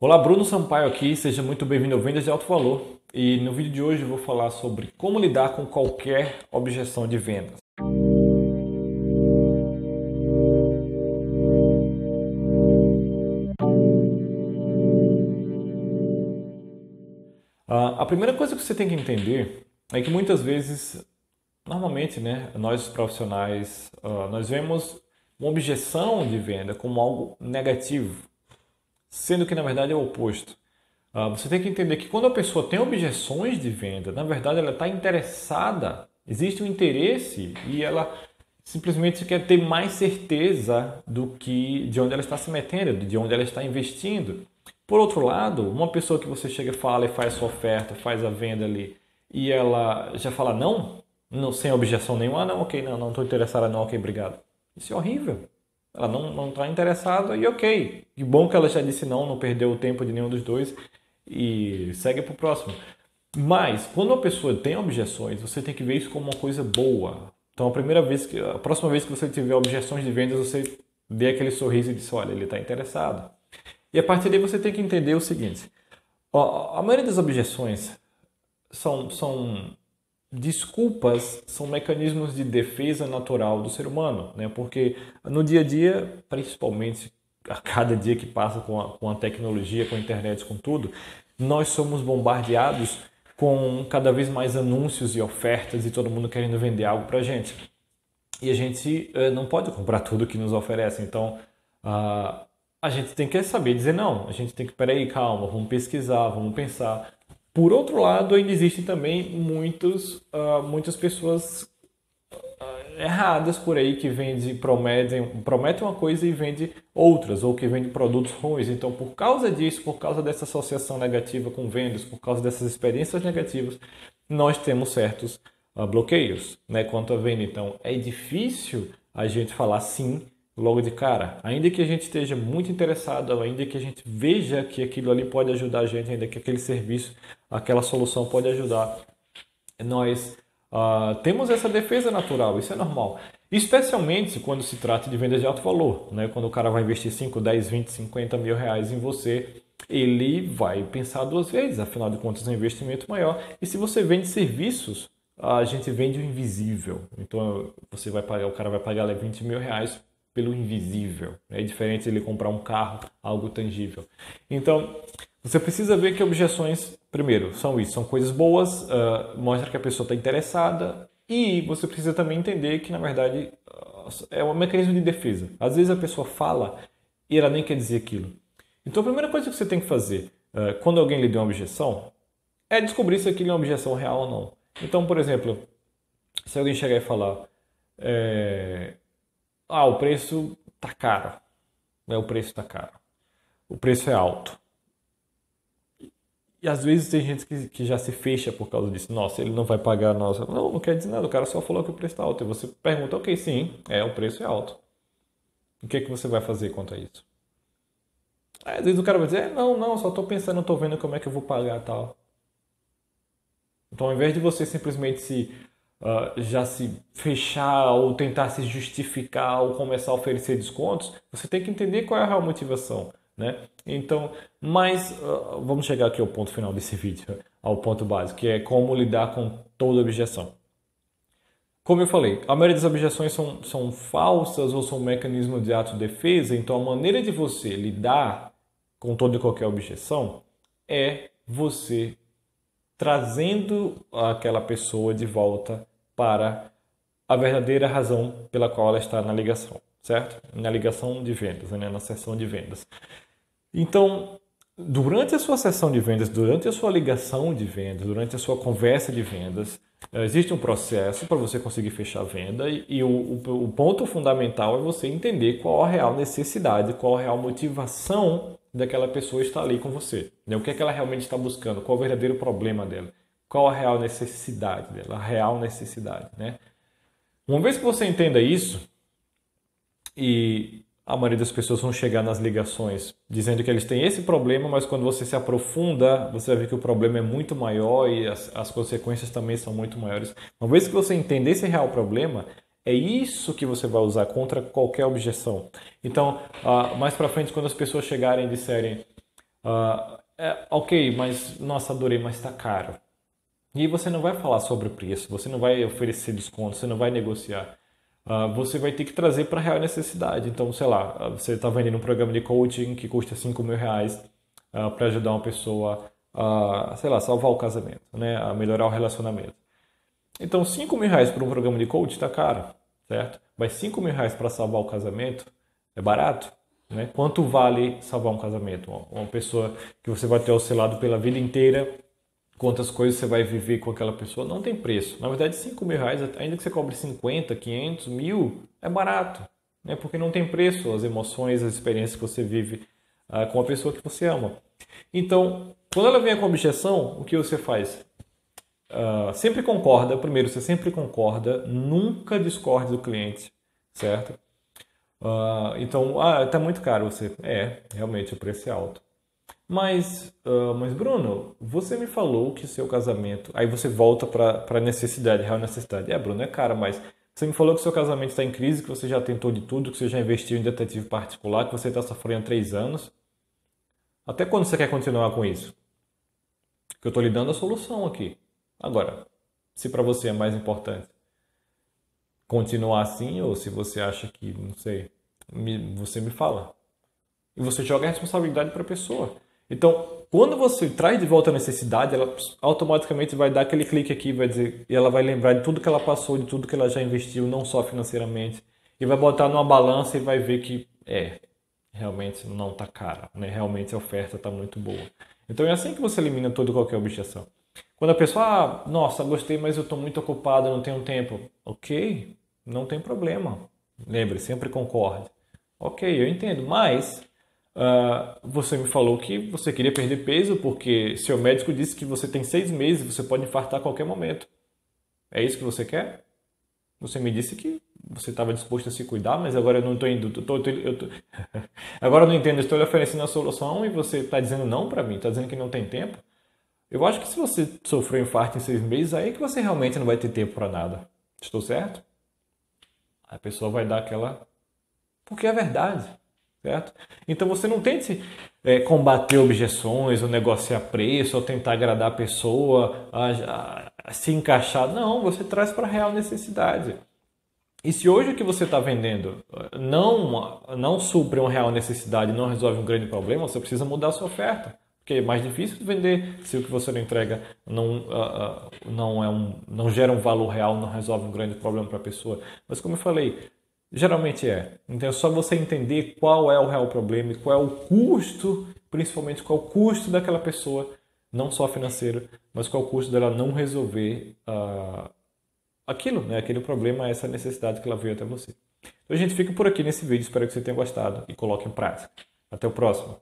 Olá, Bruno Sampaio aqui, seja muito bem-vindo ao Vendas de Alto Valor. E no vídeo de hoje eu vou falar sobre como lidar com qualquer objeção de vendas. a primeira coisa que você tem que entender é que muitas vezes, normalmente, né, nós profissionais, uh, nós vemos uma objeção de venda como algo negativo sendo que na verdade é o oposto. Uh, você tem que entender que quando a pessoa tem objeções de venda, na verdade ela está interessada, existe um interesse e ela simplesmente quer ter mais certeza do que de onde ela está se metendo, de onde ela está investindo. Por outro lado, uma pessoa que você chega, fala e faz sua oferta, faz a venda ali e ela já fala não, não sem objeção nenhuma, ah, não, ok, não, não estou interessada, não, ok, obrigado. Isso é horrível. Ela não está interessada e ok. Que bom que ela já disse não, não perdeu o tempo de nenhum dos dois e segue para o próximo. Mas quando a pessoa tem objeções, você tem que ver isso como uma coisa boa. Então a primeira vez que, a próxima vez que você tiver objeções de vendas, você dê aquele sorriso e diz, olha, ele está interessado. E a partir daí você tem que entender o seguinte: a maioria das objeções são, são Desculpas são mecanismos de defesa natural do ser humano, né? porque no dia a dia, principalmente a cada dia que passa com a, com a tecnologia, com a internet, com tudo, nós somos bombardeados com cada vez mais anúncios e ofertas e todo mundo querendo vender algo para gente. E a gente uh, não pode comprar tudo que nos oferece. Então, uh, a gente tem que saber dizer não. A gente tem que, peraí, calma, vamos pesquisar, vamos pensar. Por outro lado, ainda existem também muitos, uh, muitas pessoas uh, erradas por aí que vendem, prometem, prometem uma coisa e vendem outras, ou que vendem produtos ruins. Então, por causa disso, por causa dessa associação negativa com vendas, por causa dessas experiências negativas, nós temos certos uh, bloqueios né, quanto à venda. Então, é difícil a gente falar sim logo de cara. Ainda que a gente esteja muito interessado, ainda que a gente veja que aquilo ali pode ajudar a gente, ainda que aquele serviço, aquela solução pode ajudar, nós uh, temos essa defesa natural, isso é normal. Especialmente quando se trata de vendas de alto valor. Né? Quando o cara vai investir 5, 10, 20, 50 mil reais em você, ele vai pensar duas vezes, afinal de contas é um investimento maior. E se você vende serviços, a gente vende o invisível. Então você vai pagar, o cara vai pagar 20 mil reais pelo invisível. É diferente ele comprar um carro, algo tangível. Então, você precisa ver que objeções, primeiro, são isso, são coisas boas, uh, mostra que a pessoa está interessada e você precisa também entender que, na verdade, é um mecanismo de defesa. Às vezes a pessoa fala e ela nem quer dizer aquilo. Então, a primeira coisa que você tem que fazer uh, quando alguém lhe deu uma objeção é descobrir se aquilo é uma objeção real ou não. Então, por exemplo, se alguém chegar e falar, é, ah, o preço tá caro. É, o preço tá caro. O preço é alto. E às vezes tem gente que, que já se fecha por causa disso. Nossa, ele não vai pagar nossa. Não, não quer dizer nada. O cara só falou que o preço está alto. E você pergunta, ok, sim, é, o preço é alto. O que é que você vai fazer quanto a isso? Aí, às vezes o cara vai dizer, não, não, só estou pensando, estou vendo como é que eu vou pagar tal. Então, ao invés de você simplesmente se uh, já se fechar ou tentar se justificar ou começar a oferecer descontos, você tem que entender qual é a real motivação. Né? Então, mas uh, vamos chegar aqui ao ponto final desse vídeo, ao ponto básico, que é como lidar com toda objeção. Como eu falei, a maioria das objeções são, são falsas ou são um mecanismo de autodefesa, então a maneira de você lidar com toda e qualquer objeção é você trazendo aquela pessoa de volta para a verdadeira razão pela qual ela está na ligação, certo? Na ligação de vendas, né? na sessão de vendas. Então, durante a sua sessão de vendas, durante a sua ligação de vendas, durante a sua conversa de vendas, eh, existe um processo para você conseguir fechar a venda e, o, o, o, ponto fundamental é você entender qual a real necessidade, qual a real motivação daquela pessoa estar ali com você. Né? O que é que ela realmente está buscando, qual o verdadeiro problema dela qual a real necessidade dela, a real necessidade, né? Uma vez que você entenda isso, e a maioria das pessoas vão chegar nas ligações dizendo que eles têm esse problema, mas quando você se aprofunda, você vai ver que o problema é muito maior e as, as consequências também são muito maiores. Uma vez que você entender esse real problema, é isso que você vai usar contra qualquer objeção. Então, uh, mais para frente, quando as pessoas chegarem e disserem Uh, é, ok, mas nossa, adorei, mas está caro. E você não vai falar sobre o preço, você não vai oferecer desconto, você não vai negociar. Uh, você vai ter que trazer para a real necessidade. Então, sei lá, você está vendendo um programa de coaching que custa 5 mil reais uh, para ajudar uma pessoa a, sei lá, salvar o casamento, né? a melhorar o relacionamento. Então, 5 mil reais para um programa de coaching está caro, certo? Mas 5 mil reais para salvar o casamento é barato. Né? Quanto vale salvar um casamento? Uma pessoa que você vai ter oscilado pela vida inteira, quantas coisas você vai viver com aquela pessoa, não tem preço. Na verdade, 5 mil reais, ainda que você cobre 50, 500, mil, é barato. Né? Porque não tem preço as emoções, as experiências que você vive uh, com a pessoa que você ama. Então, quando ela vem com objeção, o que você faz? Uh, sempre concorda, primeiro, você sempre concorda, nunca discorde do cliente, certo? Uh, então, ah, tá muito caro você. É, realmente o preço é alto. Mas, uh, mas Bruno, você me falou que seu casamento. Aí você volta para necessidade, real necessidade. É, Bruno, é caro, mas você me falou que seu casamento está em crise, que você já tentou de tudo, que você já investiu em detetive particular, que você está sofrendo há três anos. Até quando você quer continuar com isso? Que eu estou lhe dando a solução aqui. Agora, se para você é mais importante continuar assim ou se você acha que, não sei, me, você me fala. E você joga a responsabilidade para a pessoa. Então, quando você traz de volta a necessidade, ela automaticamente vai dar aquele clique aqui, vai dizer, e ela vai lembrar de tudo que ela passou, de tudo que ela já investiu, não só financeiramente, e vai botar numa balança e vai ver que é, realmente não está cara, né? Realmente a oferta está muito boa. Então é assim que você elimina toda qualquer objeção. Quando a pessoa, ah, nossa, gostei, mas eu estou muito ocupado, não tenho tempo. Ok, não tem problema. Lembre, sempre concorde. Ok, eu entendo, mas uh, você me falou que você queria perder peso porque seu médico disse que você tem seis meses, você pode infartar a qualquer momento. É isso que você quer? Você me disse que você estava disposto a se cuidar, mas agora eu não estou indo. Tô, tô, eu tô... agora eu não entendo, estou lhe oferecendo a solução e você está dizendo não para mim, está dizendo que não tem tempo. Eu acho que se você sofreu infarto em seis meses, aí é que você realmente não vai ter tempo para nada. Estou certo? A pessoa vai dar aquela. Porque é verdade, certo? Então você não tente é, combater objeções, ou negociar preço, ou tentar agradar a pessoa, a, a se encaixar. Não, você traz para a real necessidade. E se hoje o que você está vendendo não, não supre uma real necessidade, não resolve um grande problema, você precisa mudar a sua oferta. Porque é mais difícil vender se o que você não entrega não, uh, uh, não, é um, não gera um valor real, não resolve um grande problema para a pessoa. Mas como eu falei, geralmente é. Então é só você entender qual é o real problema e qual é o custo, principalmente qual é o custo daquela pessoa, não só financeiro, mas qual é o custo dela não resolver uh, aquilo, né? aquele problema, essa necessidade que ela veio até você. Então a gente fica por aqui nesse vídeo, espero que você tenha gostado e coloque em prática. Até o próximo.